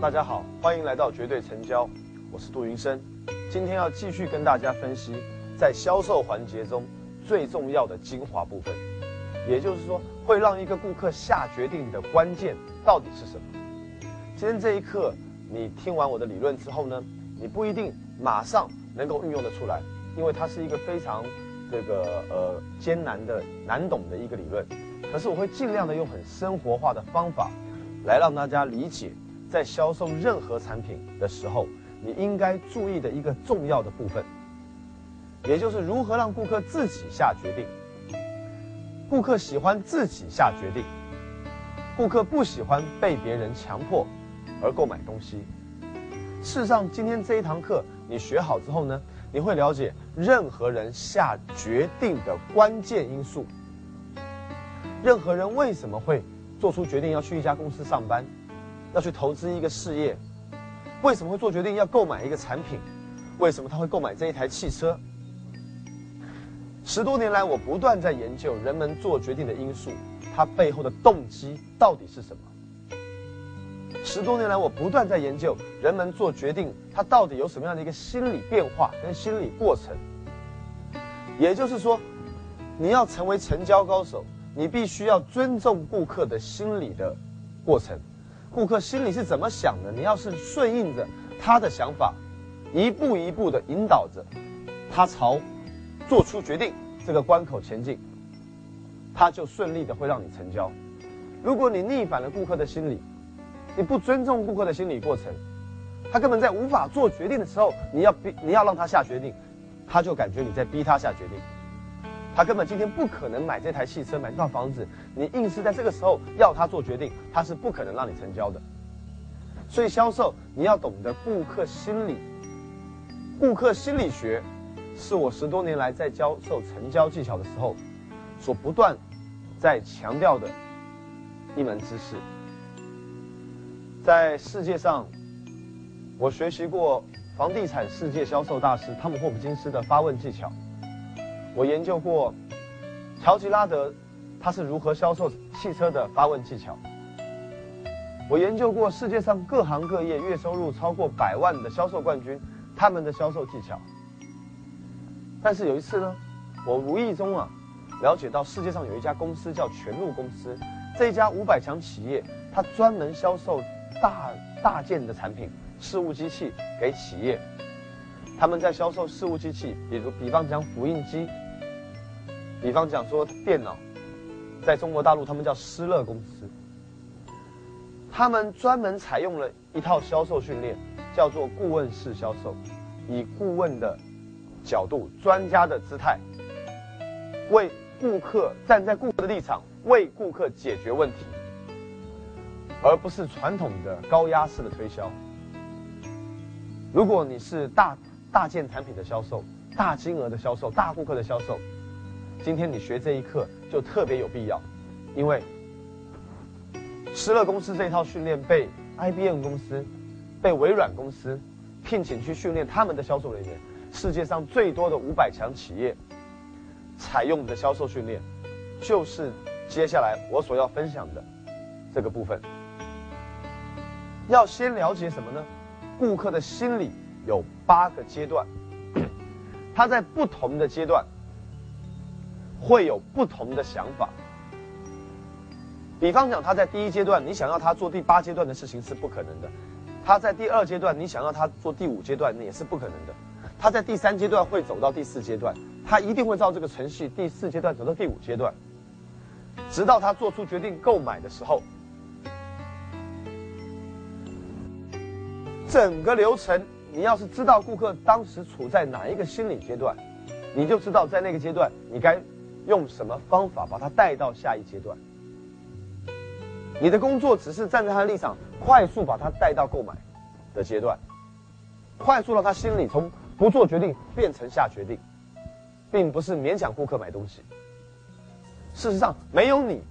大家好，欢迎来到绝对成交，我是杜云生。今天要继续跟大家分析，在销售环节中最重要的精华部分，也就是说，会让一个顾客下决定的关键到底是什么？今天这一课，你听完我的理论之后呢，你不一定马上能够运用得出来，因为它是一个非常这个呃艰难的、难懂的一个理论。可是我会尽量的用很生活化的方法，来让大家理解，在销售任何产品的时候，你应该注意的一个重要的部分，也就是如何让顾客自己下决定。顾客喜欢自己下决定，顾客不喜欢被别人强迫而购买东西。事实上，今天这一堂课你学好之后呢，你会了解任何人下决定的关键因素。任何人为什么会做出决定要去一家公司上班，要去投资一个事业？为什么会做决定要购买一个产品？为什么他会购买这一台汽车？十多年来，我不断在研究人们做决定的因素，它背后的动机到底是什么？十多年来，我不断在研究人们做决定，他到底有什么样的一个心理变化跟心理过程？也就是说，你要成为成交高手。你必须要尊重顾客的心理的过程，顾客心里是怎么想的？你要是顺应着他的想法，一步一步的引导着他朝做出决定这个关口前进，他就顺利的会让你成交。如果你逆反了顾客的心理，你不尊重顾客的心理过程，他根本在无法做决定的时候，你要逼你要让他下决定，他就感觉你在逼他下决定。他根本今天不可能买这台汽车，买这套房子。你硬是在这个时候要他做决定，他是不可能让你成交的。所以销售你要懂得顾客心理，顾客心理学是我十多年来在教授成交技巧的时候所不断在强调的一门知识。在世界上，我学习过房地产世界销售大师汤姆霍普金斯的发问技巧。我研究过乔吉拉德，他是如何销售汽车的发问技巧。我研究过世界上各行各业月收入超过百万的销售冠军，他们的销售技巧。但是有一次呢，我无意中啊了解到世界上有一家公司叫全路公司，这家五百强企业，它专门销售大大件的产品，事务机器给企业。他们在销售事务机器，比如比方讲复印机。比方讲说电脑，在中国大陆他们叫施乐公司，他们专门采用了一套销售训练，叫做顾问式销售，以顾问的角度、专家的姿态，为顾客站在顾客的立场，为顾客解决问题，而不是传统的高压式的推销。如果你是大大件产品的销售、大金额的销售、大顾客的销售。今天你学这一课就特别有必要，因为施乐公司这一套训练被 IBM 公司、被微软公司聘请去训练他们的销售人员，世界上最多的五百强企业采用的销售训练，就是接下来我所要分享的这个部分。要先了解什么呢？顾客的心理有八个阶段，他在不同的阶段。会有不同的想法。比方讲，他在第一阶段，你想要他做第八阶段的事情是不可能的；他在第二阶段，你想要他做第五阶段，也是不可能的；他在第三阶段会走到第四阶段，他一定会照这个程序，第四阶段走到第五阶段，直到他做出决定购买的时候。整个流程，你要是知道顾客当时处在哪一个心理阶段，你就知道在那个阶段你该。用什么方法把他带到下一阶段？你的工作只是站在他的立场，快速把他带到购买的阶段，快速让他心里从不做决定变成下决定，并不是勉强顾客买东西。事实上，没有你，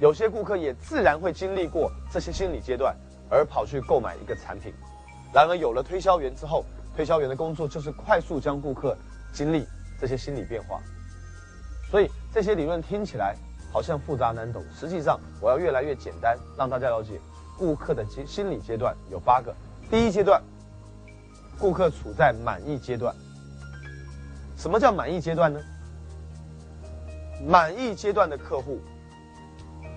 有些顾客也自然会经历过这些心理阶段，而跑去购买一个产品。然而，有了推销员之后，推销员的工作就是快速将顾客经历这些心理变化。所以这些理论听起来好像复杂难懂，实际上我要越来越简单，让大家了解顾客的心心理阶段有八个。第一阶段，顾客处在满意阶段。什么叫满意阶段呢？满意阶段的客户，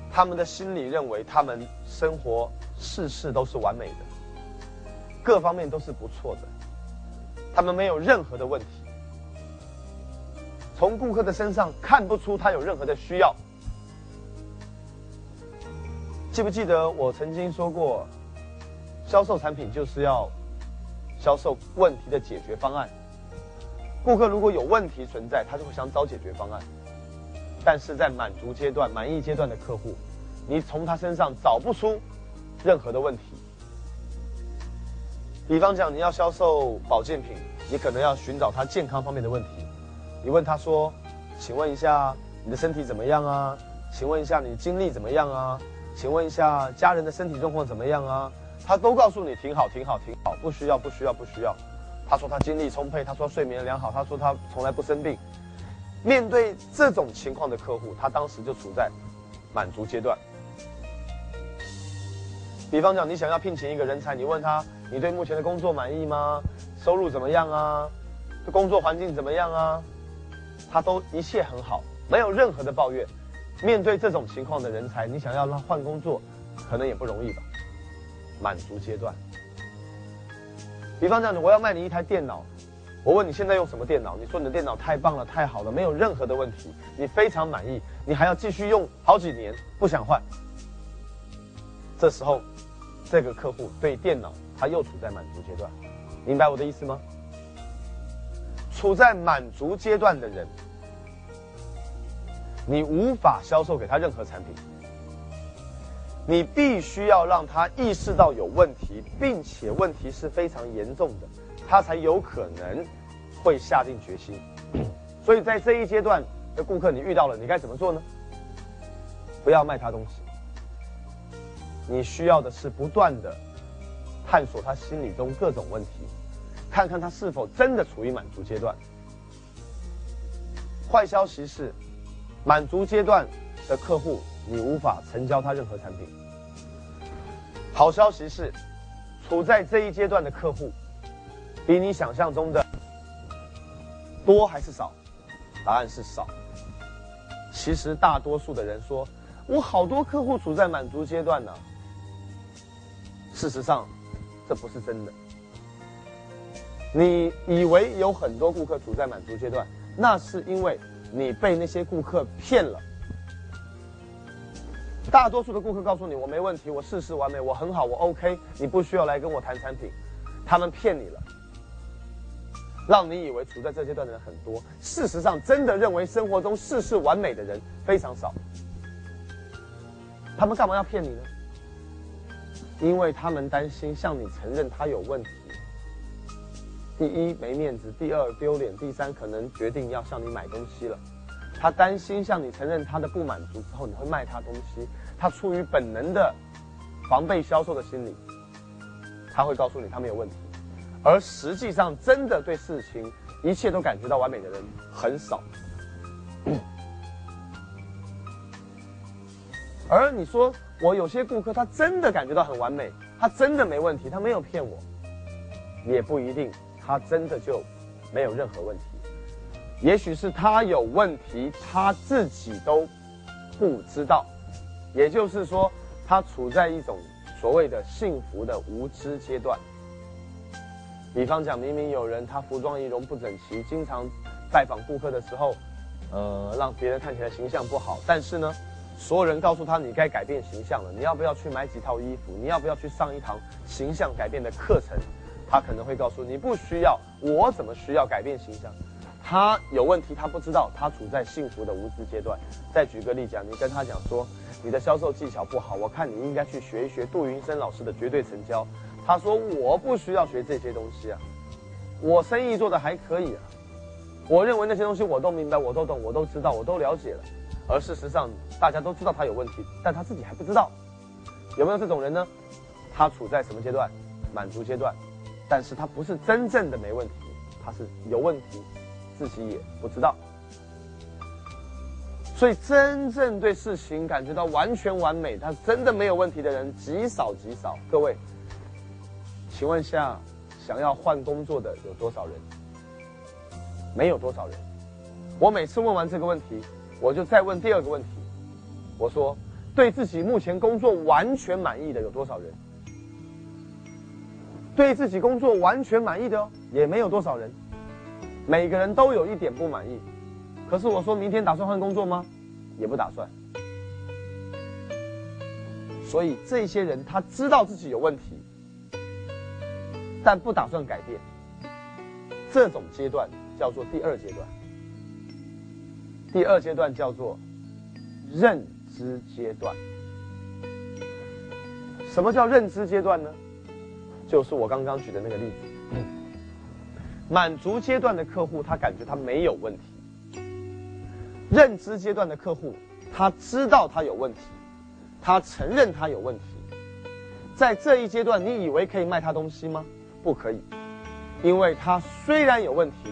他们的心里认为他们生活事事都是完美的，各方面都是不错的，他们没有任何的问题。从顾客的身上看不出他有任何的需要。记不记得我曾经说过，销售产品就是要销售问题的解决方案。顾客如果有问题存在，他就会想找解决方案。但是在满足阶段、满意阶段的客户，你从他身上找不出任何的问题。比方讲，你要销售保健品，你可能要寻找他健康方面的问题。你问他说：“请问一下，你的身体怎么样啊？请问一下，你精力怎么样啊？请问一下，家人的身体状况怎么样啊？”他都告诉你挺好，挺好，挺好，不需要，不需要，不需要。他说他精力充沛，他说睡眠良好，他说他从来不生病。面对这种情况的客户，他当时就处在满足阶段。比方讲，你想要聘请一个人才，你问他：你对目前的工作满意吗？收入怎么样啊？工作环境怎么样啊？他都一切很好，没有任何的抱怨。面对这种情况的人才，你想要让换工作，可能也不容易吧？满足阶段。比方讲，我要卖你一台电脑，我问你现在用什么电脑？你说你的电脑太棒了，太好了，没有任何的问题，你非常满意，你还要继续用好几年，不想换。这时候，这个客户对电脑他又处在满足阶段，明白我的意思吗？处在满足阶段的人，你无法销售给他任何产品。你必须要让他意识到有问题，并且问题是非常严重的，他才有可能会下定决心。所以在这一阶段的顾客，你遇到了，你该怎么做呢？不要卖他东西。你需要的是不断的探索他心里中各种问题。看看他是否真的处于满足阶段。坏消息是，满足阶段的客户你无法成交他任何产品。好消息是，处在这一阶段的客户，比你想象中的多还是少？答案是少。其实大多数的人说，我好多客户处在满足阶段呢。事实上，这不是真的。你以为有很多顾客处在满足阶段，那是因为你被那些顾客骗了。大多数的顾客告诉你我没问题，我事事完美，我很好，我 OK，你不需要来跟我谈产品，他们骗你了，让你以为处在这阶段的人很多。事实上，真的认为生活中事事完美的人非常少。他们干嘛要骗你呢？因为他们担心向你承认他有问题。第一没面子，第二丢脸，第三可能决定要向你买东西了。他担心向你承认他的不满足之后，你会卖他东西。他出于本能的防备销售的心理，他会告诉你他没有问题。而实际上，真的对事情一切都感觉到完美的人很少。而你说我有些顾客，他真的感觉到很完美，他真的没问题，他没有骗我，也不一定。他真的就没有任何问题，也许是他有问题，他自己都不知道。也就是说，他处在一种所谓的幸福的无知阶段。比方讲，明明有人他服装仪容不整齐，经常拜访顾客的时候，呃，让别人看起来形象不好。但是呢，所有人告诉他你该改变形象了，你要不要去买几套衣服？你要不要去上一堂形象改变的课程？他可能会告诉你不需要，我怎么需要改变形象？他有问题，他不知道，他处在幸福的无知阶段。再举个例讲，你跟他讲说，你的销售技巧不好，我看你应该去学一学杜云生老师的绝对成交。他说我不需要学这些东西啊，我生意做的还可以啊，我认为那些东西我都明白，我都懂，我都知道，我都了解了。而事实上，大家都知道他有问题，但他自己还不知道。有没有这种人呢？他处在什么阶段？满足阶段。但是他不是真正的没问题，他是有问题，自己也不知道。所以真正对事情感觉到完全完美，他真的没有问题的人极少极少。各位，请问一下，想要换工作的有多少人？没有多少人。我每次问完这个问题，我就再问第二个问题，我说，对自己目前工作完全满意的有多少人？对自己工作完全满意的哦，也没有多少人。每个人都有一点不满意。可是我说明天打算换工作吗？也不打算。所以这些人他知道自己有问题，但不打算改变。这种阶段叫做第二阶段。第二阶段叫做认知阶段。什么叫认知阶段呢？就是我刚刚举的那个例子。满足阶段的客户，他感觉他没有问题。认知阶段的客户，他知道他有问题，他承认他有问题。在这一阶段，你以为可以卖他东西吗？不可以，因为他虽然有问题，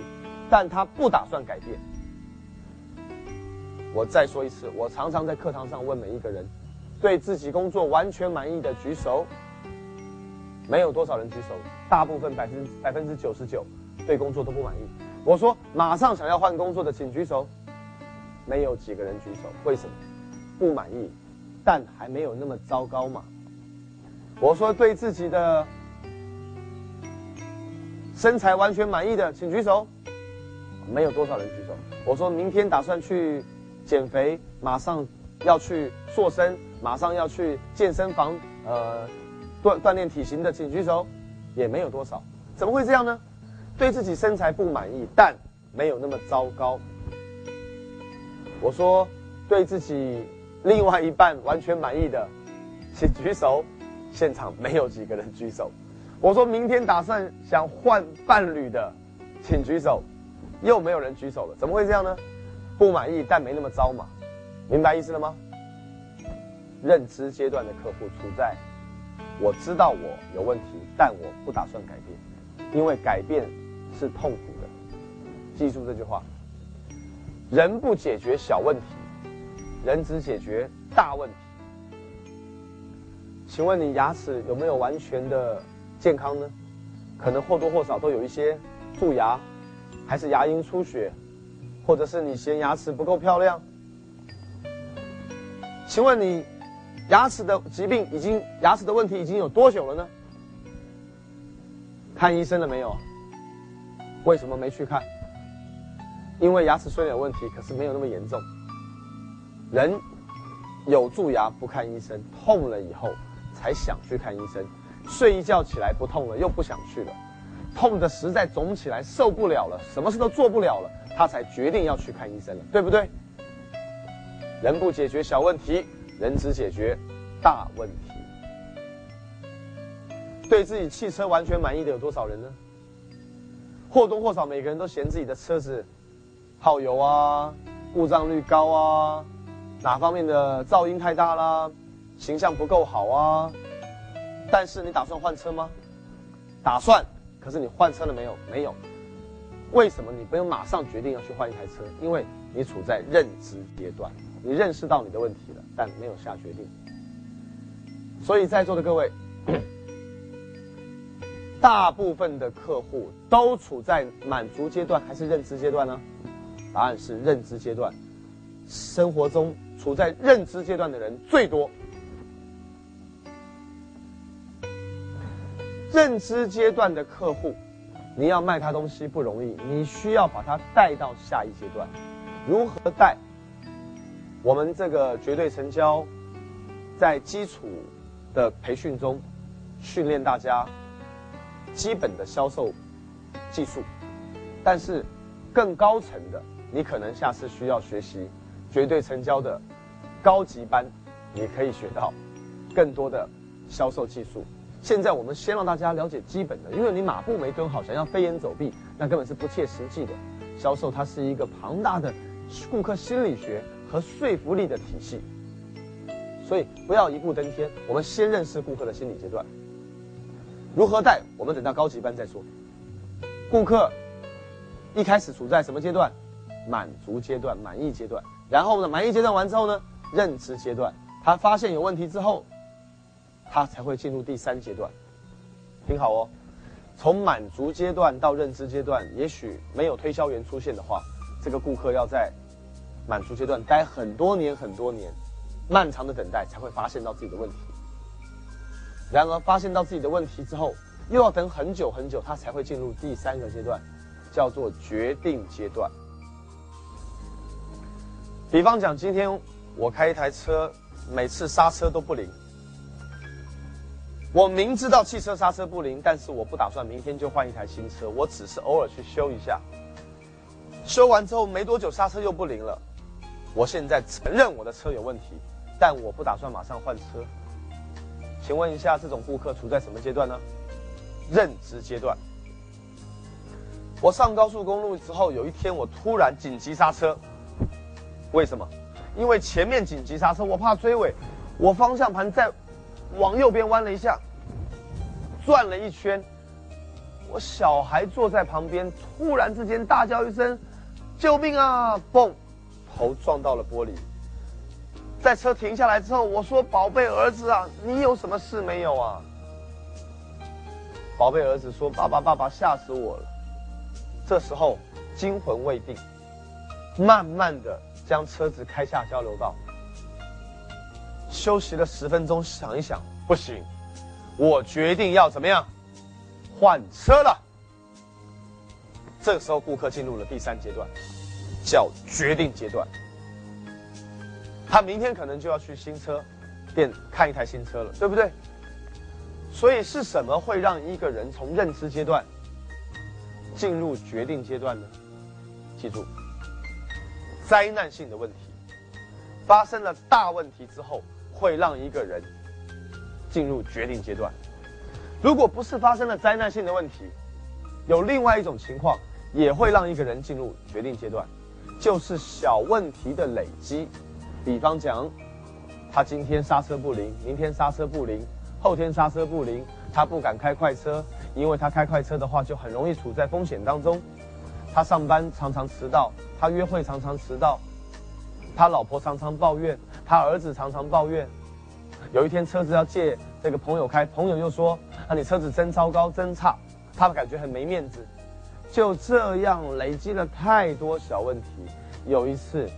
但他不打算改变。我再说一次，我常常在课堂上问每一个人，对自己工作完全满意的举手。没有多少人举手，大部分百分百分之九十九对工作都不满意。我说马上想要换工作的，请举手。没有几个人举手，为什么？不满意，但还没有那么糟糕嘛。我说对自己的身材完全满意的，请举手。没有多少人举手。我说明天打算去减肥，马上要去塑身，马上要去健身房，呃，锻锻炼体型的，请举手。也没有多少。怎么会这样呢？对自己身材不满意，但没有那么糟糕。我说，对自己另外一半完全满意的，请举手。现场没有几个人举手。我说明天打算想换伴侣的，请举手。又没有人举手了，怎么会这样呢？不满意但没那么糟嘛，明白意思了吗？认知阶段的客户处在，我知道我有问题，但我不打算改变，因为改变是痛苦的。记住这句话。人不解决小问题，人只解决大问题。请问你牙齿有没有完全的健康呢？可能或多或少都有一些蛀牙，还是牙龈出血，或者是你嫌牙齿不够漂亮。请问你牙齿的疾病已经牙齿的问题已经有多久了呢？看医生了没有？为什么没去看？因为牙齿虽然有问题，可是没有那么严重。人有蛀牙不看医生，痛了以后才想去看医生。睡一觉起来不痛了，又不想去了。痛的实在肿起来受不了了，什么事都做不了了，他才决定要去看医生了，对不对？人不解决小问题，人只解决大问题。对自己汽车完全满意的有多少人呢？或多或少，每个人都嫌自己的车子。耗油啊，故障率高啊，哪方面的噪音太大啦，形象不够好啊？但是你打算换车吗？打算。可是你换车了没有？没有。为什么你不用马上决定要去换一台车？因为你处在认知阶段，你认识到你的问题了，但没有下决定。所以在座的各位，大部分的客户都处在满足阶段还是认知阶段呢？答案是认知阶段，生活中处在认知阶段的人最多。认知阶段的客户，你要卖他东西不容易，你需要把他带到下一阶段。如何带？我们这个绝对成交，在基础的培训中，训练大家基本的销售技术，但是更高层的。你可能下次需要学习绝对成交的高级班，你可以学到更多的销售技术。现在我们先让大家了解基本的，因为你马步没蹲好，想要飞檐走壁，那根本是不切实际的。销售它是一个庞大的顾客心理学和说服力的体系，所以不要一步登天。我们先认识顾客的心理阶段，如何带，我们等到高级班再说。顾客一开始处在什么阶段？满足阶段、满意阶段，然后呢，满意阶段完之后呢，认知阶段，他发现有问题之后，他才会进入第三阶段。听好哦，从满足阶段到认知阶段，也许没有推销员出现的话，这个顾客要在满足阶段待很多年很多年，漫长的等待才会发现到自己的问题。然而发现到自己的问题之后，又要等很久很久，他才会进入第三个阶段，叫做决定阶段。比方讲，今天我开一台车，每次刹车都不灵。我明知道汽车刹车不灵，但是我不打算明天就换一台新车，我只是偶尔去修一下。修完之后没多久刹车又不灵了，我现在承认我的车有问题，但我不打算马上换车。请问一下，这种顾客处在什么阶段呢？认知阶段。我上高速公路之后，有一天我突然紧急刹车。为什么？因为前面紧急刹车，我怕追尾，我方向盘在往右边弯了一下，转了一圈。我小孩坐在旁边，突然之间大叫一声：“救命啊！”嘣，头撞到了玻璃。在车停下来之后，我说：“宝贝儿子啊，你有什么事没有啊？”宝贝儿子说：“爸爸，爸爸，吓死我了。”这时候惊魂未定，慢慢的。将车子开下交流道，休息了十分钟，想一想，不行，我决定要怎么样？换车了。这个时候，顾客进入了第三阶段，叫决定阶段。他明天可能就要去新车店看一台新车了，对不对？所以是什么会让一个人从认知阶段进入决定阶段呢？记住。灾难性的问题发生了大问题之后，会让一个人进入决定阶段。如果不是发生了灾难性的问题，有另外一种情况也会让一个人进入决定阶段，就是小问题的累积。比方讲，他今天刹车不灵，明天刹车不灵，后天刹车不灵，他不敢开快车，因为他开快车的话就很容易处在风险当中。他上班常常迟到。他约会常常迟到，他老婆常常抱怨，他儿子常常抱怨。有一天车子要借这个朋友开，朋友又说：“啊，你车子真糟糕，真差。”他感觉很没面子。就这样累积了太多小问题。有一次，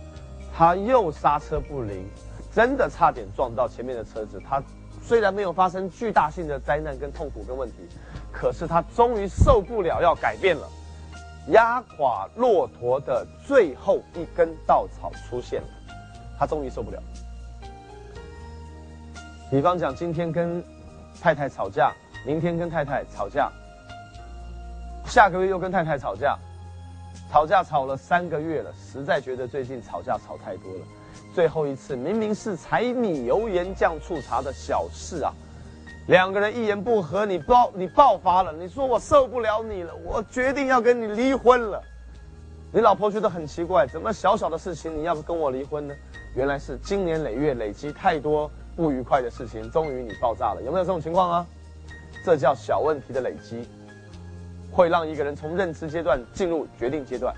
他又刹车不灵，真的差点撞到前面的车子。他虽然没有发生巨大性的灾难跟痛苦跟问题，可是他终于受不了，要改变了。压垮骆驼的最后一根稻草出现了，他终于受不了。比方讲，今天跟太太吵架，明天跟太太吵架，下个月又跟太太吵架，吵架吵了三个月了，实在觉得最近吵架吵太多了。最后一次明明是柴米油盐酱醋茶的小事啊。两个人一言不合，你爆你爆发了，你说我受不了你了，我决定要跟你离婚了。你老婆觉得很奇怪，怎么小小的事情你要跟我离婚呢？原来是经年累月累积太多不愉快的事情，终于你爆炸了。有没有这种情况啊？这叫小问题的累积，会让一个人从认知阶段进入决定阶段。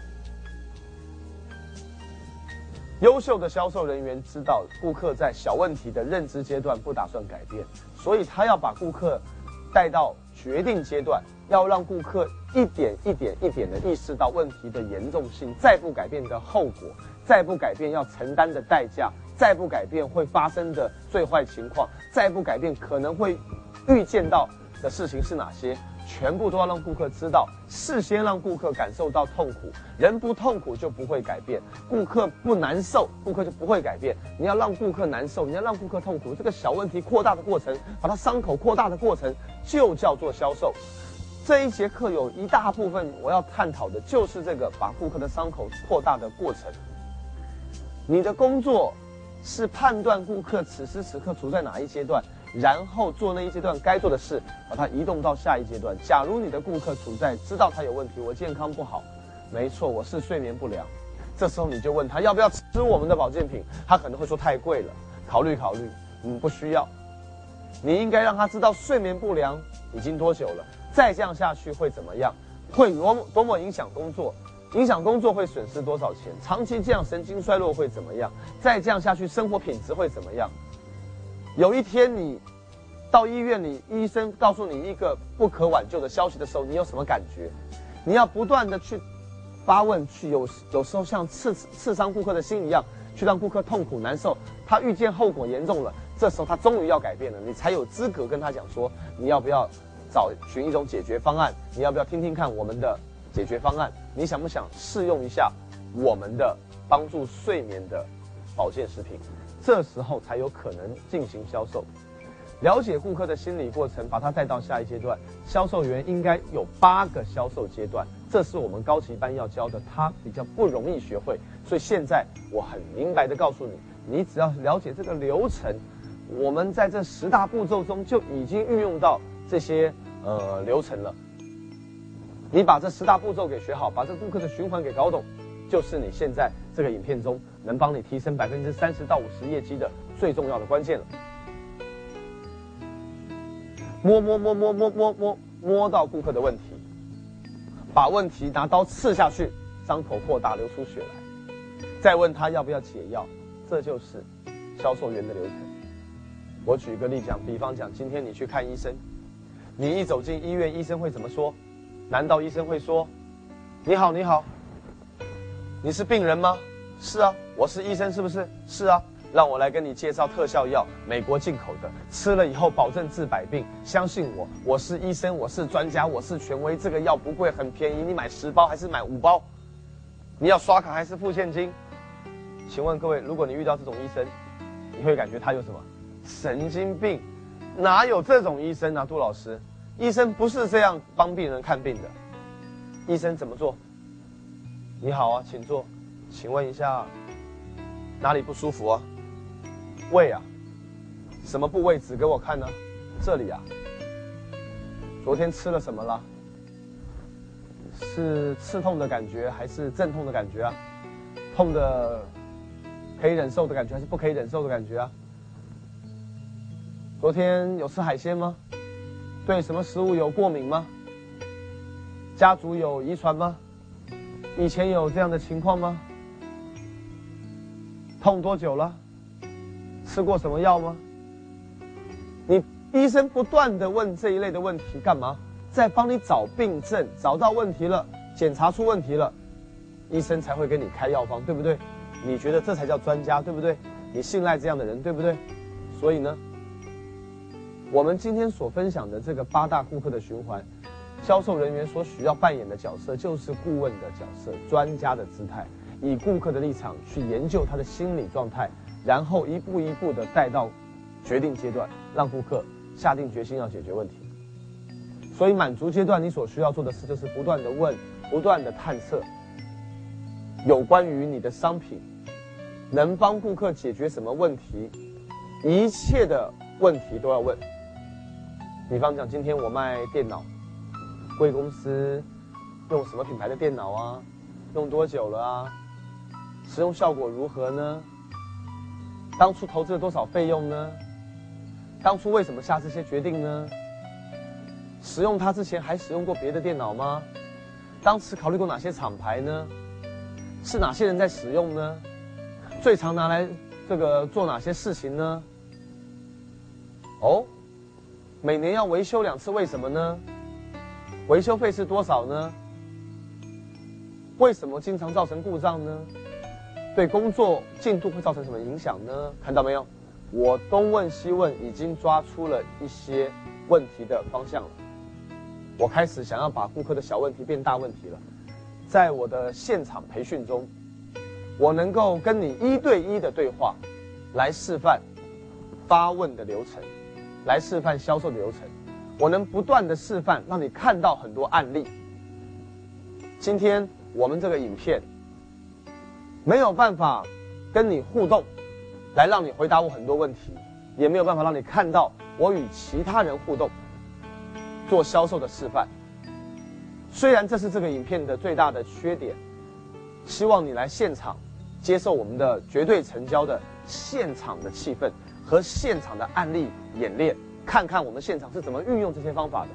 优秀的销售人员知道，顾客在小问题的认知阶段不打算改变，所以他要把顾客带到决定阶段，要让顾客一点一点一点的意识到问题的严重性，再不改变的后果，再不改变要承担的代价，再不改变会发生的最坏情况，再不改变可能会预见到的事情是哪些。全部都要让顾客知道，事先让顾客感受到痛苦。人不痛苦就不会改变，顾客不难受，顾客就不会改变。你要让顾客难受，你要让顾客痛苦，这个小问题扩大的过程，把它伤口扩大的过程，就叫做销售。这一节课有一大部分我要探讨的就是这个把顾客的伤口扩大的过程。你的工作是判断顾客此时此刻处在哪一阶段。然后做那一阶段该做的事，把它移动到下一阶段。假如你的顾客处在知道他有问题，我健康不好，没错，我是睡眠不良。这时候你就问他要不要吃我们的保健品，他可能会说太贵了，考虑考虑，嗯，不需要。你应该让他知道睡眠不良已经多久了，再这样下去会怎么样，会多么多么影响工作。影响工作会损失多少钱？长期这样神经衰弱会怎么样？再这样下去，生活品质会怎么样？有一天你到医院里，医生告诉你一个不可挽救的消息的时候，你有什么感觉？你要不断的去发问，去有有时候像刺刺伤顾客的心一样，去让顾客痛苦难受。他遇见后果严重了，这时候他终于要改变了，你才有资格跟他讲说，你要不要找寻一种解决方案？你要不要听听看我们的？解决方案，你想不想试用一下我们的帮助睡眠的保健食品？这时候才有可能进行销售。了解顾客的心理过程，把他带到下一阶段。销售员应该有八个销售阶段，这是我们高级班要教的，他比较不容易学会。所以现在我很明白的告诉你，你只要了解这个流程，我们在这十大步骤中就已经运用到这些呃流程了。你把这十大步骤给学好，把这顾客的循环给搞懂，就是你现在这个影片中能帮你提升百分之三十到五十业绩的最重要的关键了。摸摸摸摸摸摸摸摸到顾客的问题，把问题拿刀刺下去，伤口扩大流出血来，再问他要不要解药，这就是销售员的流程。我举个例讲，比方讲，今天你去看医生，你一走进医院，医生会怎么说？难道医生会说：“你好，你好，你是病人吗？是啊，我是医生，是不是？是啊，让我来跟你介绍特效药，美国进口的，吃了以后保证治百病。相信我，我是医生，我是专家，我是权威。这个药不贵，很便宜，你买十包还是买五包？你要刷卡还是付现金？请问各位，如果你遇到这种医生，你会感觉他有什么神经病？哪有这种医生啊，杜老师？”医生不是这样帮病人看病的，医生怎么做？你好啊，请坐，请问一下，哪里不舒服啊？胃啊？什么部位指给我看呢？这里啊？昨天吃了什么了？是刺痛的感觉还是阵痛的感觉啊？痛的可以忍受的感觉还是不可以忍受的感觉啊？昨天有吃海鲜吗？对什么食物有过敏吗？家族有遗传吗？以前有这样的情况吗？痛多久了？吃过什么药吗？你医生不断的问这一类的问题干嘛？在帮你找病症，找到问题了，检查出问题了，医生才会给你开药方，对不对？你觉得这才叫专家，对不对？你信赖这样的人，对不对？所以呢？我们今天所分享的这个八大顾客的循环，销售人员所需要扮演的角色就是顾问的角色，专家的姿态，以顾客的立场去研究他的心理状态，然后一步一步的带到决定阶段，让顾客下定决心要解决问题。所以满足阶段你所需要做的事就是不断的问，不断的探测，有关于你的商品能帮顾客解决什么问题，一切的问题都要问。比方讲，今天我卖电脑，贵公司用什么品牌的电脑啊？用多久了啊？使用效果如何呢？当初投资了多少费用呢？当初为什么下这些决定呢？使用它之前还使用过别的电脑吗？当时考虑过哪些厂牌呢？是哪些人在使用呢？最常拿来这个做哪些事情呢？哦。每年要维修两次，为什么呢？维修费是多少呢？为什么经常造成故障呢？对工作进度会造成什么影响呢？看到没有？我东问西问，已经抓出了一些问题的方向了。我开始想要把顾客的小问题变大问题了。在我的现场培训中，我能够跟你一对一的对话，来示范发问的流程。来示范销售的流程，我能不断的示范，让你看到很多案例。今天我们这个影片没有办法跟你互动，来让你回答我很多问题，也没有办法让你看到我与其他人互动做销售的示范。虽然这是这个影片的最大的缺点，希望你来现场接受我们的绝对成交的现场的气氛。和现场的案例演练，看看我们现场是怎么运用这些方法的。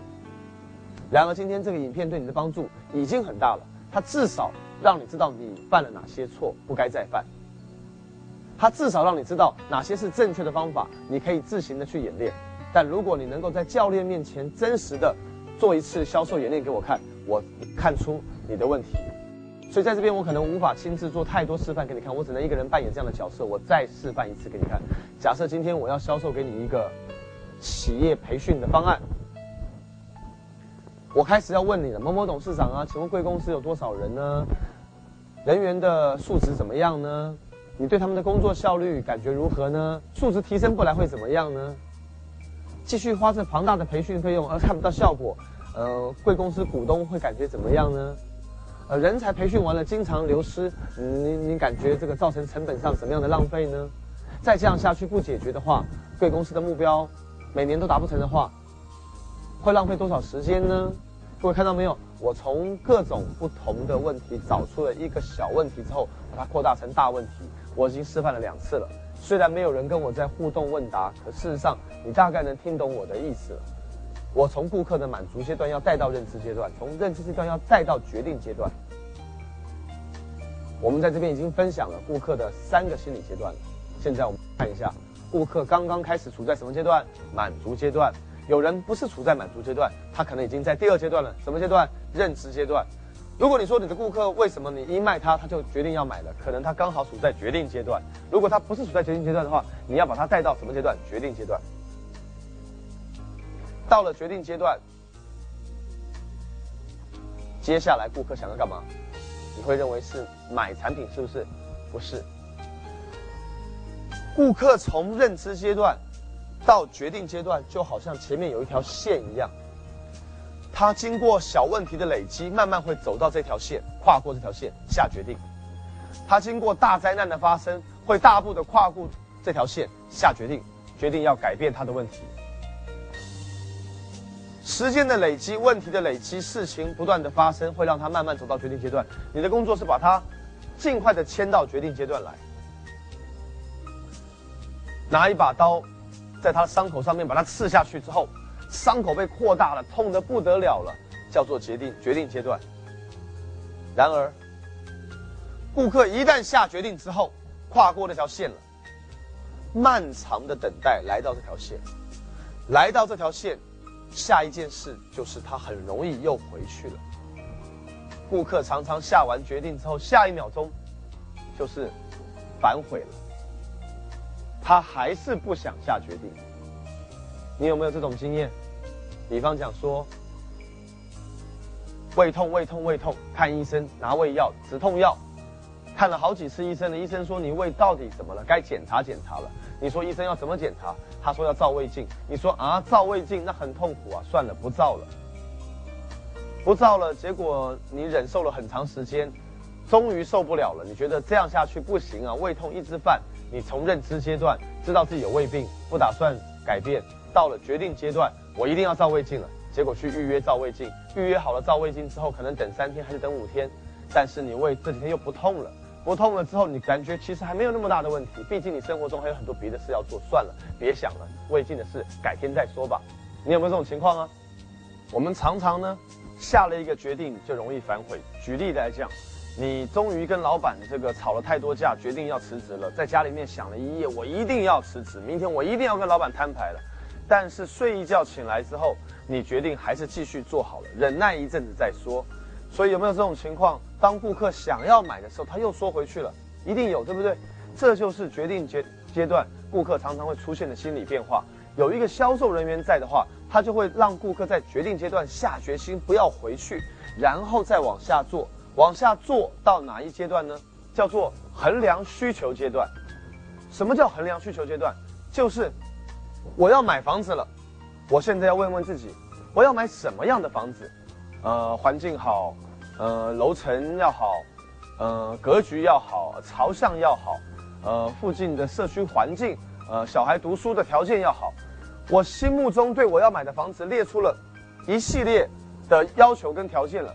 然而，今天这个影片对你的帮助已经很大了，它至少让你知道你犯了哪些错，不该再犯。它至少让你知道哪些是正确的方法，你可以自行的去演练。但如果你能够在教练面前真实的做一次销售演练给我看，我看出你的问题。所以在这边我可能无法亲自做太多示范给你看，我只能一个人扮演这样的角色。我再示范一次给你看。假设今天我要销售给你一个企业培训的方案，我开始要问你了，某某董事长啊，请问贵公司有多少人呢？人员的素质怎么样呢？你对他们的工作效率感觉如何呢？素质提升不来会怎么样呢？继续花这庞大的培训费用而看不到效果，呃，贵公司股东会感觉怎么样呢？呃，人才培训完了经常流失，你你感觉这个造成成本上什么样的浪费呢？再这样下去不解决的话，贵公司的目标每年都达不成的话，会浪费多少时间呢？各位看到没有？我从各种不同的问题找出了一个小问题之后，把它扩大成大问题。我已经示范了两次了，虽然没有人跟我在互动问答，可事实上你大概能听懂我的意思了。我从顾客的满足阶段要带到认知阶段，从认知阶段要带到决定阶段。我们在这边已经分享了顾客的三个心理阶段。现在我们看一下，顾客刚刚开始处在什么阶段？满足阶段。有人不是处在满足阶段，他可能已经在第二阶段了。什么阶段？认知阶段。如果你说你的顾客为什么你一卖他他就决定要买了，可能他刚好处在决定阶段。如果他不是处在决定阶段的话，你要把他带到什么阶段？决定阶段。到了决定阶段，接下来顾客想要干嘛？你会认为是买产品，是不是？不是。顾客从认知阶段到决定阶段，就好像前面有一条线一样，他经过小问题的累积，慢慢会走到这条线，跨过这条线下决定。他经过大灾难的发生，会大步的跨过这条线下决定，决定要改变他的问题。时间的累积，问题的累积，事情不断的发生，会让他慢慢走到决定阶段。你的工作是把他尽快的迁到决定阶段来，拿一把刀，在他的伤口上面把它刺下去之后，伤口被扩大了，痛得不得了了，叫做决定决定阶段。然而，顾客一旦下决定之后，跨过那条线了，漫长的等待来到这条线，来到这条线。下一件事就是他很容易又回去了。顾客常常下完决定之后，下一秒钟就是反悔了，他还是不想下决定。你有没有这种经验？比方讲说，胃痛、胃痛、胃痛，看医生拿胃药、止痛药，看了好几次医生了，医生说你胃到底怎么了？该检查检查了。你说医生要怎么检查？他说要照胃镜。你说啊，照胃镜那很痛苦啊，算了，不照了，不照了。结果你忍受了很长时间，终于受不了了。你觉得这样下去不行啊，胃痛一直犯。你从认知阶段知道自己有胃病，不打算改变，到了决定阶段，我一定要照胃镜了。结果去预约照胃镜，预约好了照胃镜之后，可能等三天还是等五天，但是你胃这几天又不痛了。不痛了之后，你感觉其实还没有那么大的问题，毕竟你生活中还有很多别的事要做，算了，别想了，胃镜的事改天再说吧。你有没有这种情况啊？我们常常呢，下了一个决定就容易反悔。举例来讲，你终于跟老板这个吵了太多架，决定要辞职了，在家里面想了一夜，我一定要辞职，明天我一定要跟老板摊牌了。但是睡一觉醒来之后，你决定还是继续做好了，忍耐一阵子再说。所以有没有这种情况？当顾客想要买的时候，他又缩回去了，一定有，对不对？这就是决定阶阶段，顾客常常会出现的心理变化。有一个销售人员在的话，他就会让顾客在决定阶段下决心，不要回去，然后再往下做，往下做到哪一阶段呢？叫做衡量需求阶段。什么叫衡量需求阶段？就是我要买房子了，我现在要问问自己，我要买什么样的房子？呃，环境好，呃，楼层要好，呃，格局要好，朝向要好，呃，附近的社区环境，呃，小孩读书的条件要好。我心目中对我要买的房子列出了一系列的要求跟条件了，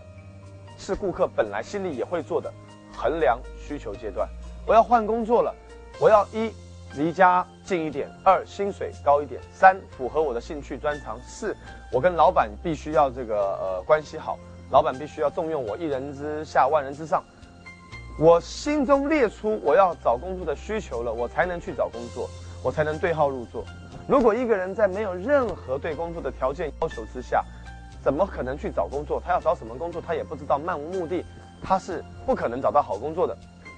是顾客本来心里也会做的衡量需求阶段。我要换工作了，我要一离家近一点，二薪水高一点，三符合我的兴趣专长，四。我跟老板必须要这个呃关系好，老板必须要重用我，一人之下万人之上。我心中列出我要找工作的需求了，我才能去找工作，我才能对号入座。如果一个人在没有任何对工作的条件要求之下，怎么可能去找工作？他要找什么工作，他也不知道，漫无目的，他是不可能找到好工作的。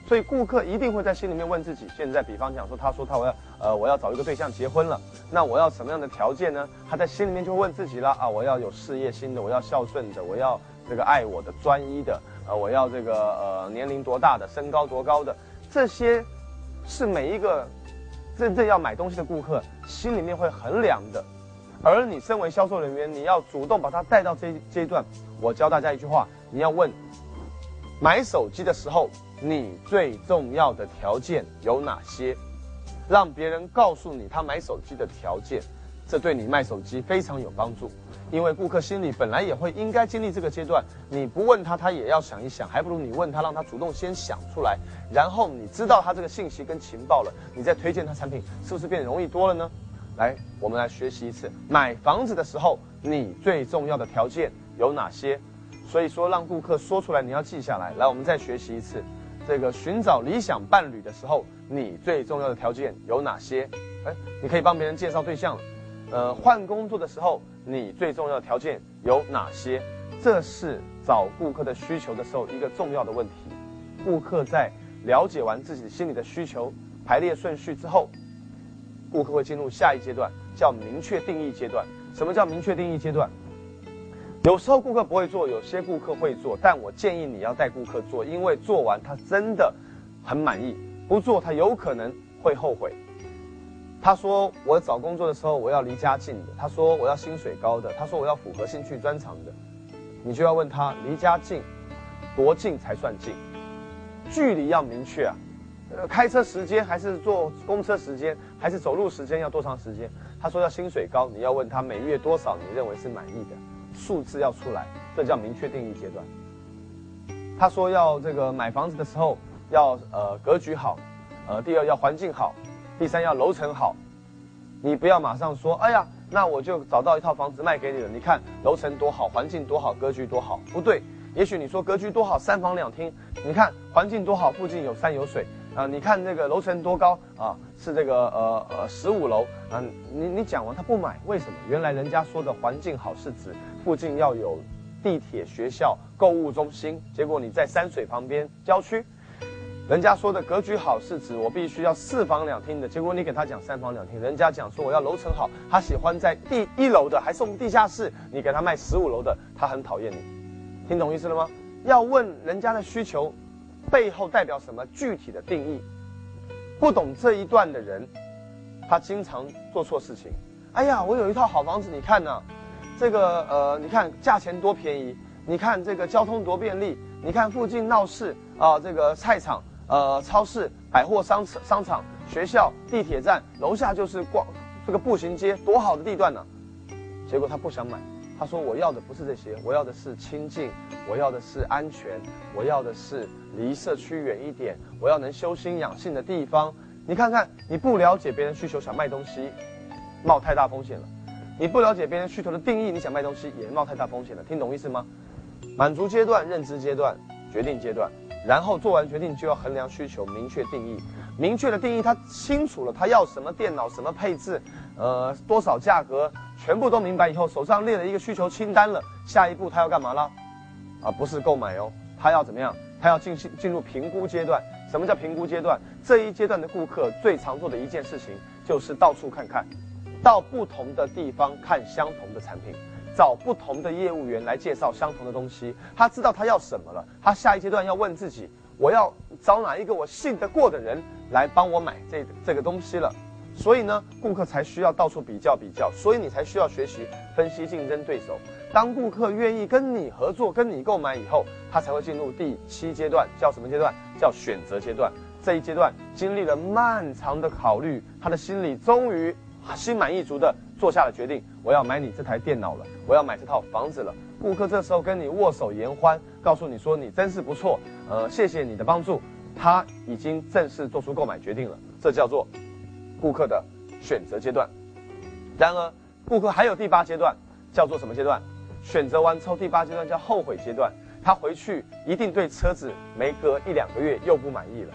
所以顾客一定会在心里面问自己：现在，比方讲说，他说他我要呃我要找一个对象结婚了，那我要什么样的条件呢？他在心里面就会问自己了啊，我要有事业心的，我要孝顺的，我要这个爱我的、专一的，呃，我要这个呃年龄多大的、身高多高的，这些是每一个真正要买东西的顾客心里面会衡量的。而你身为销售人员，你要主动把他带到这这一段。我教大家一句话：你要问，买手机的时候。你最重要的条件有哪些？让别人告诉你他买手机的条件，这对你卖手机非常有帮助。因为顾客心里本来也会应该经历这个阶段，你不问他，他也要想一想，还不如你问他，让他主动先想出来，然后你知道他这个信息跟情报了，你再推荐他产品，是不是变容易多了呢？来，我们来学习一次，买房子的时候，你最重要的条件有哪些？所以说，让顾客说出来，你要记下来。来，我们再学习一次。这个寻找理想伴侣的时候，你最重要的条件有哪些？哎，你可以帮别人介绍对象了。呃，换工作的时候，你最重要的条件有哪些？这是找顾客的需求的时候一个重要的问题。顾客在了解完自己心里的需求排列顺序之后，顾客会进入下一阶段，叫明确定义阶段。什么叫明确定义阶段？有时候顾客不会做，有些顾客会做，但我建议你要带顾客做，因为做完他真的很满意，不做他有可能会后悔。他说我找工作的时候我要离家近的，他说我要薪水高的，他说我要符合兴趣专长的，你就要问他离家近，多近才算近？距离要明确啊，呃，开车时间还是坐公车时间还是走路时间要多长时间？他说要薪水高，你要问他每月多少，你认为是满意的？数字要出来，这叫明确定义阶段。他说要这个买房子的时候要呃格局好，呃第二要环境好，第三要楼层好。你不要马上说，哎呀，那我就找到一套房子卖给你了。你看楼层多好，环境多好，格局多好。不对，也许你说格局多好，三房两厅。你看环境多好，附近有山有水。啊，你看这个楼层多高啊？是这个呃呃十五楼啊。你你讲完他不买，为什么？原来人家说的环境好是指附近要有地铁、学校、购物中心。结果你在山水旁边郊区，人家说的格局好是指我必须要四房两厅的。结果你给他讲三房两厅，人家讲说我要楼层好，他喜欢在第一楼的，还是我们地下室。你给他卖十五楼的，他很讨厌你。听懂意思了吗？要问人家的需求。背后代表什么具体的定义？不懂这一段的人，他经常做错事情。哎呀，我有一套好房子，你看呢？这个呃，你看价钱多便宜，你看这个交通多便利，你看附近闹市啊，这个菜场、呃超市、百货商商场、学校、地铁站楼下就是逛这个步行街，多好的地段呢！结果他不想买。他说：“我要的不是这些，我要的是清静，我要的是安全，我要的是离社区远一点，我要能修心养性的地方。你看看，你不了解别人需求想卖东西，冒太大风险了；你不了解别人需求的定义，你想卖东西也冒太大风险了。听懂意思吗？满足阶段、认知阶段、决定阶段，然后做完决定就要衡量需求，明确定义。明确的定义，他清楚了，他要什么电脑，什么配置，呃，多少价格。”全部都明白以后，手上列了一个需求清单了。下一步他要干嘛了？啊，不是购买哦，他要怎么样？他要进行进入评估阶段。什么叫评估阶段？这一阶段的顾客最常做的一件事情就是到处看看，到不同的地方看相同的产品，找不同的业务员来介绍相同的东西。他知道他要什么了，他下一阶段要问自己：我要找哪一个我信得过的人来帮我买这这个东西了。所以呢，顾客才需要到处比较比较，所以你才需要学习分析竞争对手。当顾客愿意跟你合作、跟你购买以后，他才会进入第七阶段，叫什么阶段？叫选择阶段。这一阶段经历了漫长的考虑，他的心里终于心满意足的做下了决定：我要买你这台电脑了，我要买这套房子了。顾客这时候跟你握手言欢，告诉你说你真是不错，呃，谢谢你的帮助。他已经正式做出购买决定了，这叫做。顾客的选择阶段，然而顾客还有第八阶段，叫做什么阶段？选择完之后，第八阶段叫后悔阶段。他回去一定对车子没隔一两个月又不满意了。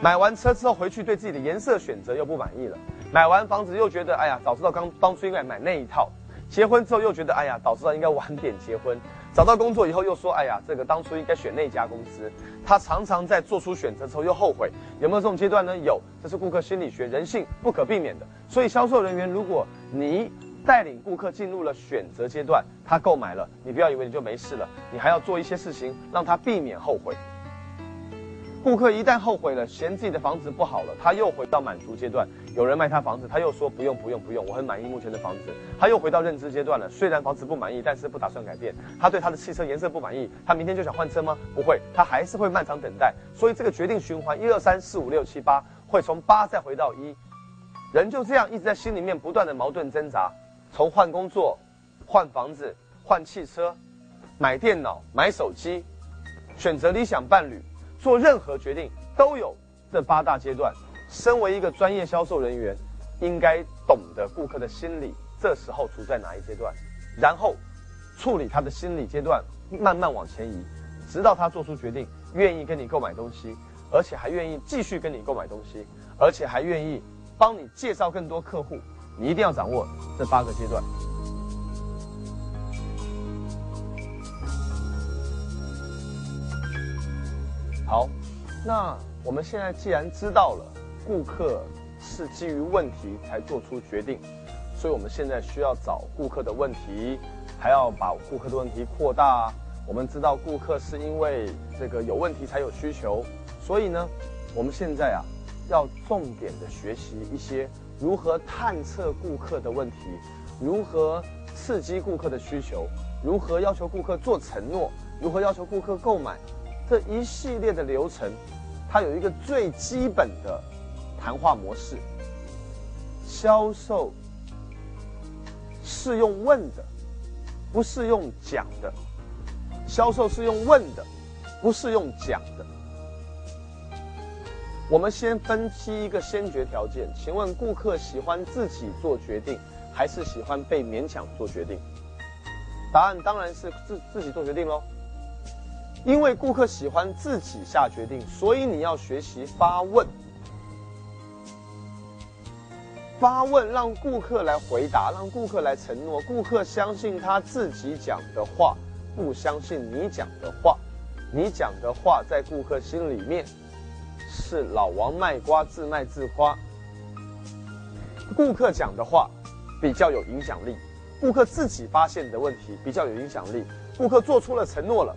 买完车之后回去对自己的颜色选择又不满意了。买完房子又觉得哎呀，早知道刚当初应该买那一套。结婚之后又觉得哎呀，早知道应该晚点结婚。找到工作以后又说哎呀，这个当初应该选那家公司。他常常在做出选择之后又后悔。有没有这种阶段呢？有，这是顾客心理学，人性不可避免的。所以销售人员，如果你带领顾客进入了选择阶段，他购买了，你不要以为你就没事了，你还要做一些事情让他避免后悔。顾客一旦后悔了，嫌自己的房子不好了，他又回到满足阶段。有人卖他房子，他又说不用不用不用，我很满意目前的房子。他又回到认知阶段了。虽然房子不满意，但是不打算改变。他对他的汽车颜色不满意，他明天就想换车吗？不会，他还是会漫长等待。所以这个决定循环一二三四五六七八，会从八再回到一。人就这样一直在心里面不断的矛盾挣扎，从换工作、换房子、换汽车、买电脑、买手机、选择理想伴侣。做任何决定都有这八大阶段。身为一个专业销售人员，应该懂得顾客的心理，这时候处在哪一阶段，然后处理他的心理阶段，慢慢往前移，直到他做出决定，愿意跟你购买东西，而且还愿意继续跟你购买东西，而且还愿意帮你介绍更多客户。你一定要掌握这八个阶段。好，那我们现在既然知道了顾客是基于问题才做出决定，所以我们现在需要找顾客的问题，还要把顾客的问题扩大。我们知道顾客是因为这个有问题才有需求，所以呢，我们现在啊要重点的学习一些如何探测顾客的问题，如何刺激顾客的需求，如何要求顾客做承诺，如何要求顾客购买。这一系列的流程，它有一个最基本的谈话模式。销售是用问的，不是用讲的；销售是用问的，不是用讲的。我们先分析一个先决条件，请问顾客喜欢自己做决定，还是喜欢被勉强做决定？答案当然是自自己做决定喽。因为顾客喜欢自己下决定，所以你要学习发问。发问让顾客来回答，让顾客来承诺，顾客相信他自己讲的话，不相信你讲的话。你讲的话在顾客心里面是老王卖瓜，自卖自夸。顾客讲的话比较有影响力，顾客自己发现的问题比较有影响力，顾客做出了承诺了。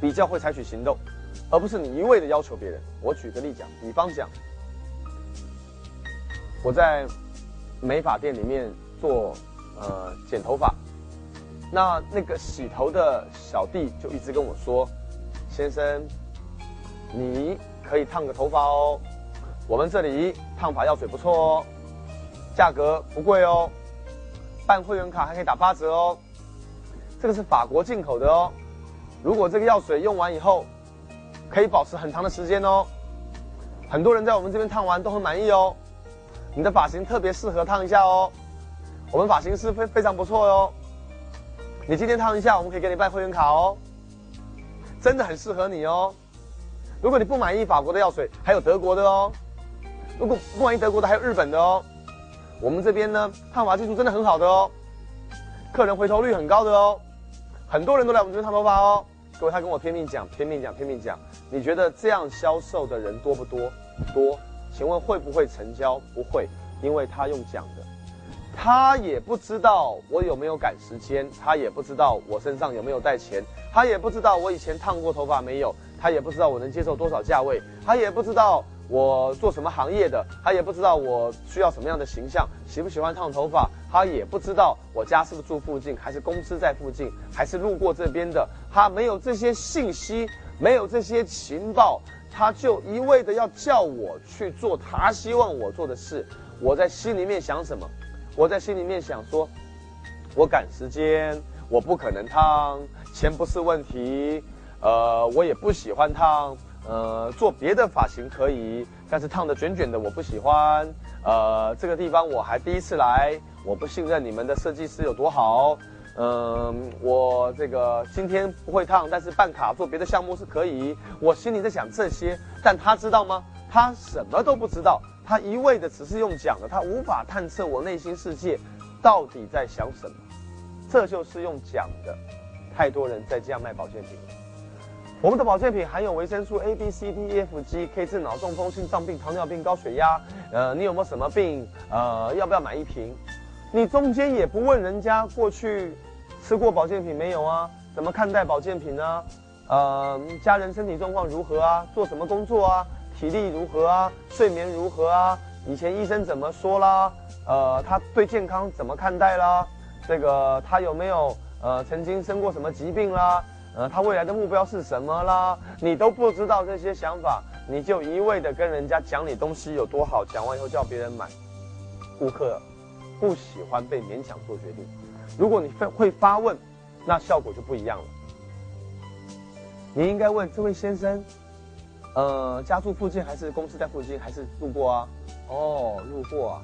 比较会采取行动，而不是你一味的要求别人。我举个例讲，比方讲，我在美发店里面做呃剪头发，那那个洗头的小弟就一直跟我说：“先生，你可以烫个头发哦，我们这里烫发药水不错哦，价格不贵哦，办会员卡还可以打八折哦，这个是法国进口的哦。”如果这个药水用完以后，可以保持很长的时间哦。很多人在我们这边烫完都很满意哦。你的发型特别适合烫一下哦。我们发型师非非常不错哟。你今天烫一下，我们可以给你办会员卡哦。真的很适合你哦。如果你不满意法国的药水，还有德国的哦。如果不满意德国的，还有日本的哦。我们这边呢，烫发技术真的很好的哦。客人回头率很高的哦。很多人都来我们这边烫头发哦。各位，他跟我拼命讲，拼命讲，拼命讲。你觉得这样销售的人多不多？多。请问会不会成交？不会，因为他用讲的，他也不知道我有没有赶时间，他也不知道我身上有没有带钱，他也不知道我以前烫过头发没有，他也不知道我能接受多少价位，他也不知道我做什么行业的，他也不知道我需要什么样的形象，喜不喜欢烫头发。他也不知道我家是不是住附近，还是公司在附近，还是路过这边的。他没有这些信息，没有这些情报，他就一味的要叫我去做他希望我做的事。我在心里面想什么？我在心里面想说，我赶时间，我不可能烫，钱不是问题。呃，我也不喜欢烫，呃，做别的发型可以，但是烫的卷卷的我不喜欢。呃，这个地方我还第一次来。我不信任你们的设计师有多好，嗯，我这个今天不会烫，但是办卡做别的项目是可以。我心里在想这些，但他知道吗？他什么都不知道，他一味的只是用讲的，他无法探测我内心世界到底在想什么。这就是用讲的，太多人在这样卖保健品。我们的保健品含有维生素 A、B、C、D、E、F、G，可以治脑中风、心脏病、糖尿病、高血压。呃，你有没有什么病？呃，要不要买一瓶？你中间也不问人家过去。吃过保健品没有啊？怎么看待保健品呢？呃，家人身体状况如何啊？做什么工作啊？体力如何啊？睡眠如何啊？以前医生怎么说啦？呃，他对健康怎么看待啦？这个他有没有呃曾经生过什么疾病啦？呃，他未来的目标是什么啦？你都不知道这些想法，你就一味的跟人家讲你东西有多好，讲完以后叫别人买。顾客不喜欢被勉强做决定。如果你会会发问，那效果就不一样了。你应该问这位先生，呃，家住附近还是公司在附近，还是路过啊？哦，路过啊。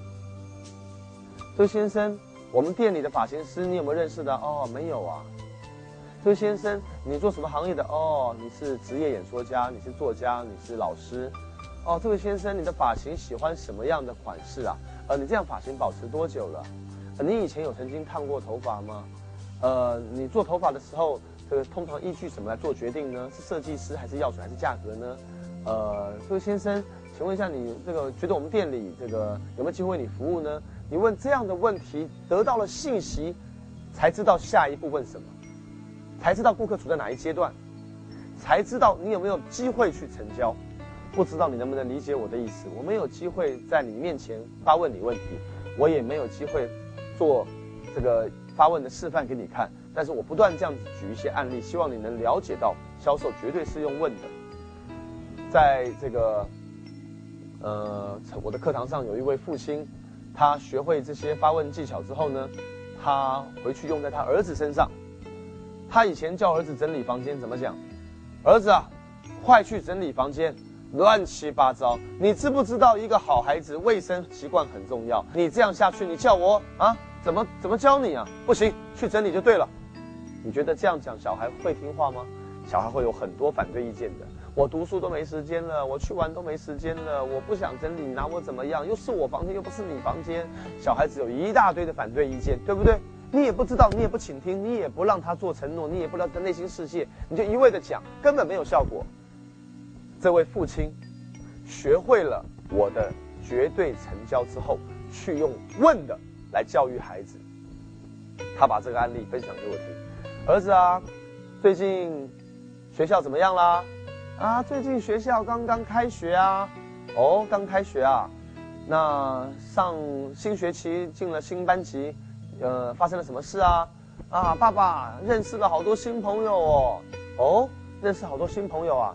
这位先生，我们店里的发型师你有没有认识的？哦，没有啊。这位先生，你做什么行业的？哦，你是职业演说家，你是作家，你是老师。哦，这位先生，你的发型喜欢什么样的款式啊？呃，你这样发型保持多久了？你以前有曾经烫过头发吗？呃，你做头发的时候，这个通常依据什么来做决定呢？是设计师还是药水还是价格呢？呃，这位先生，请问一下，你这个觉得我们店里这个有没有机会为你服务呢？你问这样的问题，得到了信息，才知道下一步问什么，才知道顾客处在哪一阶段，才知道你有没有机会去成交。不知道你能不能理解我的意思？我没有机会在你面前发问你问题，我也没有机会。做这个发问的示范给你看，但是我不断这样子举一些案例，希望你能了解到销售绝对是用问的。在这个呃我的课堂上，有一位父亲，他学会这些发问技巧之后呢，他回去用在他儿子身上。他以前叫儿子整理房间，怎么讲？儿子啊，快去整理房间。乱七八糟，你知不知道一个好孩子卫生习惯很重要？你这样下去，你叫我啊，怎么怎么教你啊？不行，去整理就对了。你觉得这样讲小孩会听话吗？小孩会有很多反对意见的。我读书都没时间了，我去玩都没时间了，我不想整理，拿我怎么样？又是我房间，又不是你房间。小孩子有一大堆的反对意见，对不对？你也不知道，你也不倾听，你也不让他做承诺，你也不了解内心世界，你就一味的讲，根本没有效果。这位父亲学会了我的绝对成交之后，去用问的来教育孩子。他把这个案例分享给我听。儿子啊，最近学校怎么样啦？啊，最近学校刚刚开学啊。哦，刚开学啊。那上新学期进了新班级，呃，发生了什么事啊？啊，爸爸认识了好多新朋友哦。哦，认识好多新朋友啊。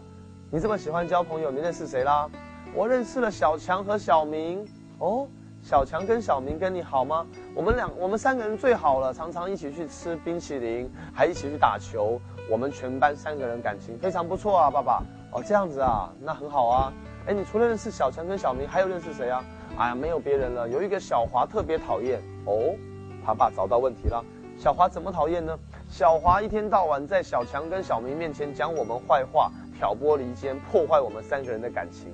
你这么喜欢交朋友，你认识谁啦？我认识了小强和小明。哦，小强跟小明跟你好吗？我们两，我们三个人最好了，常常一起去吃冰淇淋，还一起去打球。我们全班三个人感情非常不错啊，爸爸。哦，这样子啊，那很好啊。哎，你除了认识小强跟小明，还有认识谁啊？哎呀，没有别人了。有一个小华特别讨厌。哦，他爸找到问题了。小华怎么讨厌呢？小华一天到晚在小强跟小明面前讲我们坏话。挑拨离间，破坏我们三个人的感情。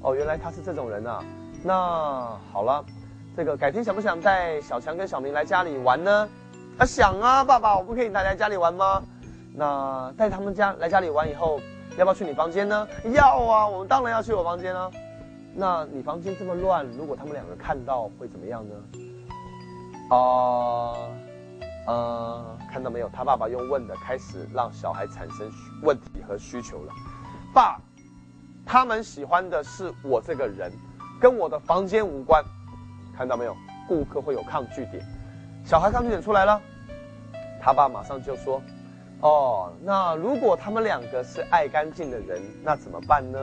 哦，原来他是这种人啊。那好了，这个改天想不想带小强跟小明来家里玩呢？啊，想啊，爸爸，我不可以带来家里玩吗？那带他们家来家里玩以后，要不要去你房间呢？要啊，我们当然要去我房间啊。那你房间这么乱，如果他们两个看到会怎么样呢？啊，呃，看到没有？他爸爸用问的开始让小孩产生问题和需求了。爸，他们喜欢的是我这个人，跟我的房间无关。看到没有？顾客会有抗拒点，小孩抗拒点出来了，他爸马上就说：“哦，那如果他们两个是爱干净的人，那怎么办呢？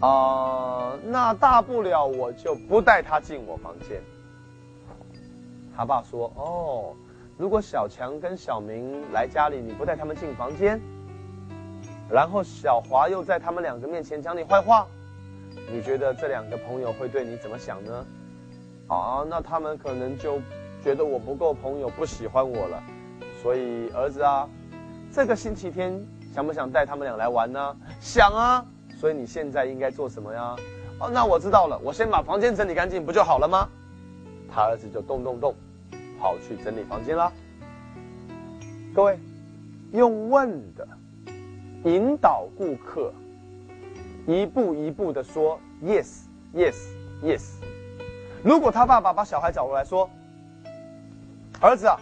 啊，那大不了我就不带他进我房间。”他爸说：“哦，如果小强跟小明来家里，你不带他们进房间？”然后小华又在他们两个面前讲你坏话，你觉得这两个朋友会对你怎么想呢？啊，那他们可能就觉得我不够朋友，不喜欢我了。所以儿子啊，这个星期天想不想带他们俩来玩呢？想啊。所以你现在应该做什么呀？哦，那我知道了，我先把房间整理干净，不就好了吗？他儿子就动动动，跑去整理房间啦。各位，用问的引导顾客，一步一步的说 yes yes yes。如果他爸爸把小孩找过来说：“儿子啊。”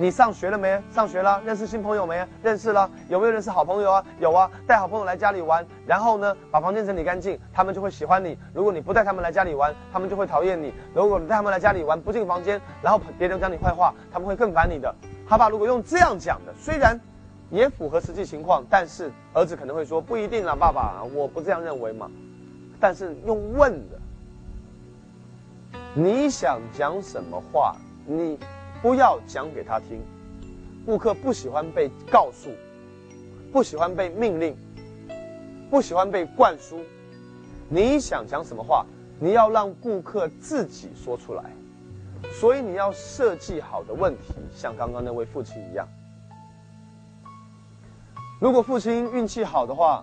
你上学了没？上学了，认识新朋友没？认识了，有没有认识好朋友啊？有啊，带好朋友来家里玩，然后呢，把房间整理干净，他们就会喜欢你。如果你不带他们来家里玩，他们就会讨厌你。如果你带他们来家里玩，不进房间，然后别人讲你坏话，他们会更烦你的。好吧，如果用这样讲的，虽然也符合实际情况，但是儿子可能会说不一定啊，爸爸，我不这样认为嘛。但是用问的，你想讲什么话？你。不要讲给他听，顾客不喜欢被告诉，不喜欢被命令，不喜欢被灌输。你想讲什么话，你要让顾客自己说出来。所以你要设计好的问题，像刚刚那位父亲一样。如果父亲运气好的话，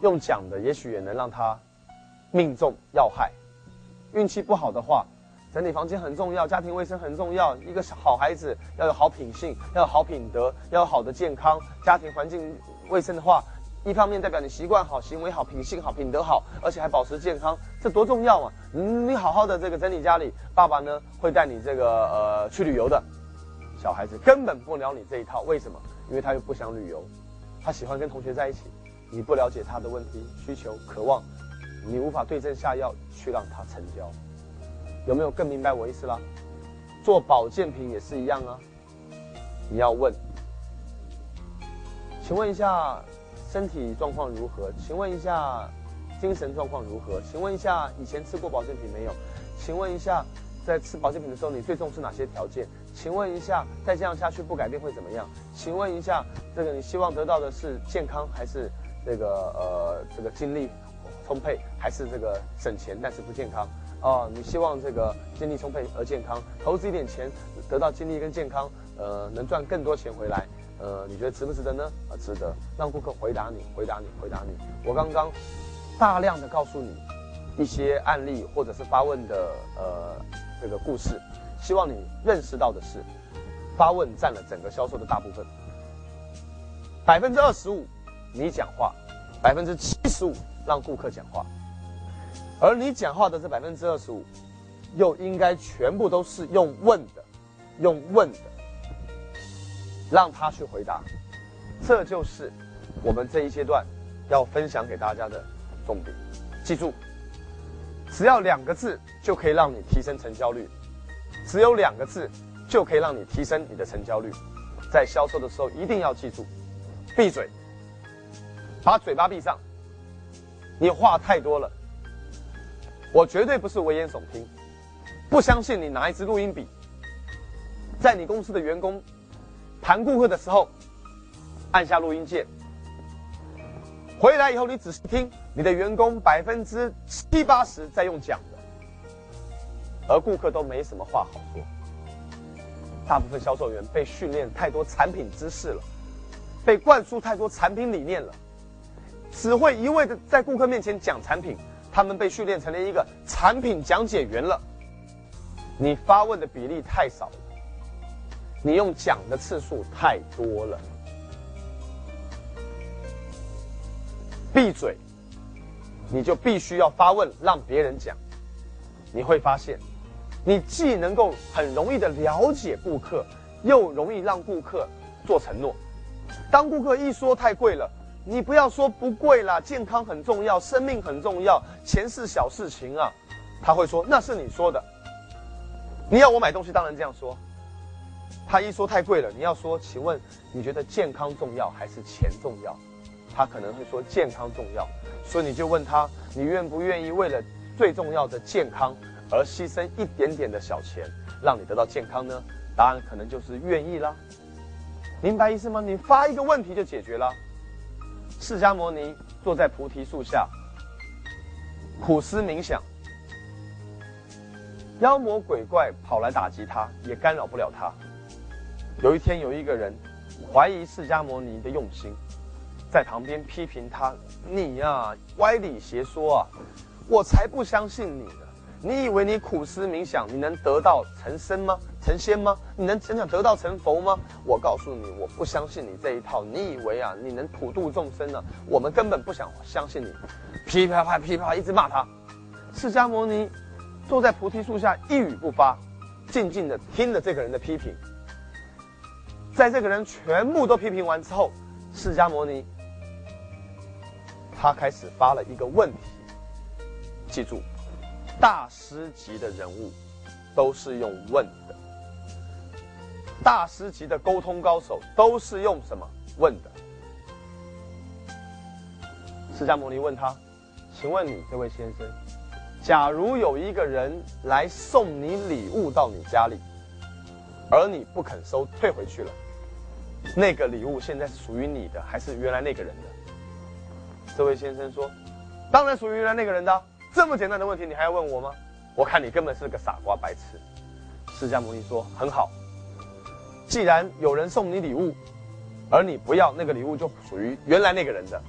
用讲的也许也能让他命中要害；运气不好的话，整理房间很重要，家庭卫生很重要。一个好孩子要有好品性，要有好品德，要有好的健康。家庭环境卫生的话，一方面代表你习惯好、行为好、品性好、品德好，而且还保持健康，这多重要啊！你好好的这个整理家里，爸爸呢会带你这个呃去旅游的。小孩子根本不聊你这一套，为什么？因为他又不想旅游，他喜欢跟同学在一起。你不了解他的问题、需求、渴望，你无法对症下药去让他成交。有没有更明白我意思了？做保健品也是一样啊。你要问，请问一下身体状况如何？请问一下精神状况如何？请问一下以前吃过保健品没有？请问一下在吃保健品的时候你最重视哪些条件？请问一下再这样下去不改变会怎么样？请问一下这个你希望得到的是健康还是这个呃这个精力充沛还是这个省钱但是不健康？哦，你希望这个精力充沛而健康，投资一点钱得到精力跟健康，呃，能赚更多钱回来，呃，你觉得值不值得呢？啊，值得。让顾客回答你，回答你，回答你。我刚刚大量的告诉你一些案例或者是发问的呃这个故事，希望你认识到的是，发问占了整个销售的大部分，百分之二十五你讲话，百分之七十五让顾客讲话。而你讲话的这百分之二十五，又应该全部都是用问的，用问的，让他去回答，这就是我们这一阶段要分享给大家的重点。记住，只要两个字就可以让你提升成交率，只有两个字就可以让你提升你的成交率。在销售的时候一定要记住，闭嘴，把嘴巴闭上，你话太多了。我绝对不是危言耸听，不相信你拿一支录音笔，在你公司的员工谈顾客的时候，按下录音键，回来以后你仔细听，你的员工百分之七八十在用讲的，而顾客都没什么话好说。大部分销售员被训练太多产品知识了，被灌输太多产品理念了，只会一味的在顾客面前讲产品。他们被训练成了一个产品讲解员了。你发问的比例太少了，你用讲的次数太多了。闭嘴，你就必须要发问，让别人讲。你会发现，你既能够很容易的了解顾客，又容易让顾客做承诺。当顾客一说太贵了。你不要说不贵啦，健康很重要，生命很重要，钱是小事情啊。他会说那是你说的。你要我买东西，当然这样说。他一说太贵了，你要说，请问你觉得健康重要还是钱重要？他可能会说健康重要，所以你就问他，你愿不愿意为了最重要的健康而牺牲一点点的小钱，让你得到健康呢？答案可能就是愿意啦。明白意思吗？你发一个问题就解决了。释迦牟尼坐在菩提树下，苦思冥想。妖魔鬼怪跑来打击他，也干扰不了他。有一天，有一个人怀疑释迦牟尼的用心，在旁边批评他：“你呀，歪理邪说啊！我才不相信你！你以为你苦思冥想，你能得到成仙吗？成仙吗？你能真想得道成佛吗？我告诉你，我不相信你这一套。你以为啊，你能普度众生呢？我们根本不想相信你！噼啪啪，噼啪，一直骂他。释迦牟尼坐在菩提树下，一语不发，静静的听着这个人的批评。在这个人全部都批评完之后，释迦牟尼他开始发了一个问题。记住，大师级的人物都是用问的，大师级的沟通高手都是用什么问的？释迦牟尼问他：“请问你这位先生，假如有一个人来送你礼物到你家里，而你不肯收，退回去了。”那个礼物现在是属于你的，还是原来那个人的？这位先生说：“当然属于原来那个人的。”这么简单的问题，你还要问我吗？我看你根本是个傻瓜、白痴。释迦牟尼说：“很好，既然有人送你礼物，而你不要，那个礼物就属于原来那个人的。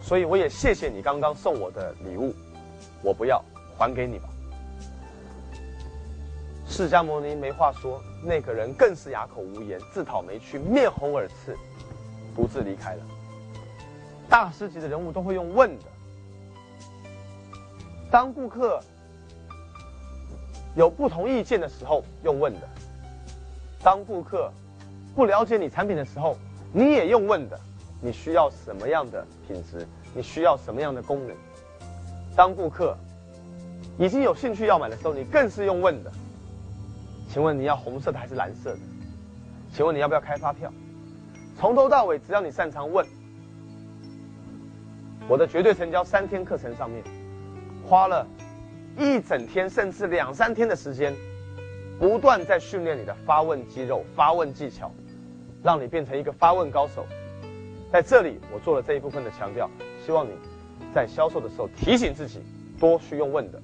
所以我也谢谢你刚刚送我的礼物，我不要，还给你吧。”释迦牟尼没话说，那个人更是哑口无言，自讨没趣，面红耳赤，独自离开了。大师级的人物都会用问的。当顾客有不同意见的时候，用问的；当顾客不了解你产品的时候，你也用问的。你需要什么样的品质？你需要什么样的功能？当顾客已经有兴趣要买的时候，你更是用问的。请问你要红色的还是蓝色的？请问你要不要开发票？从头到尾，只要你擅长问，我的绝对成交三天课程上面，花了一整天甚至两三天的时间，不断在训练你的发问肌肉、发问技巧，让你变成一个发问高手。在这里，我做了这一部分的强调，希望你在销售的时候提醒自己，多去用问的。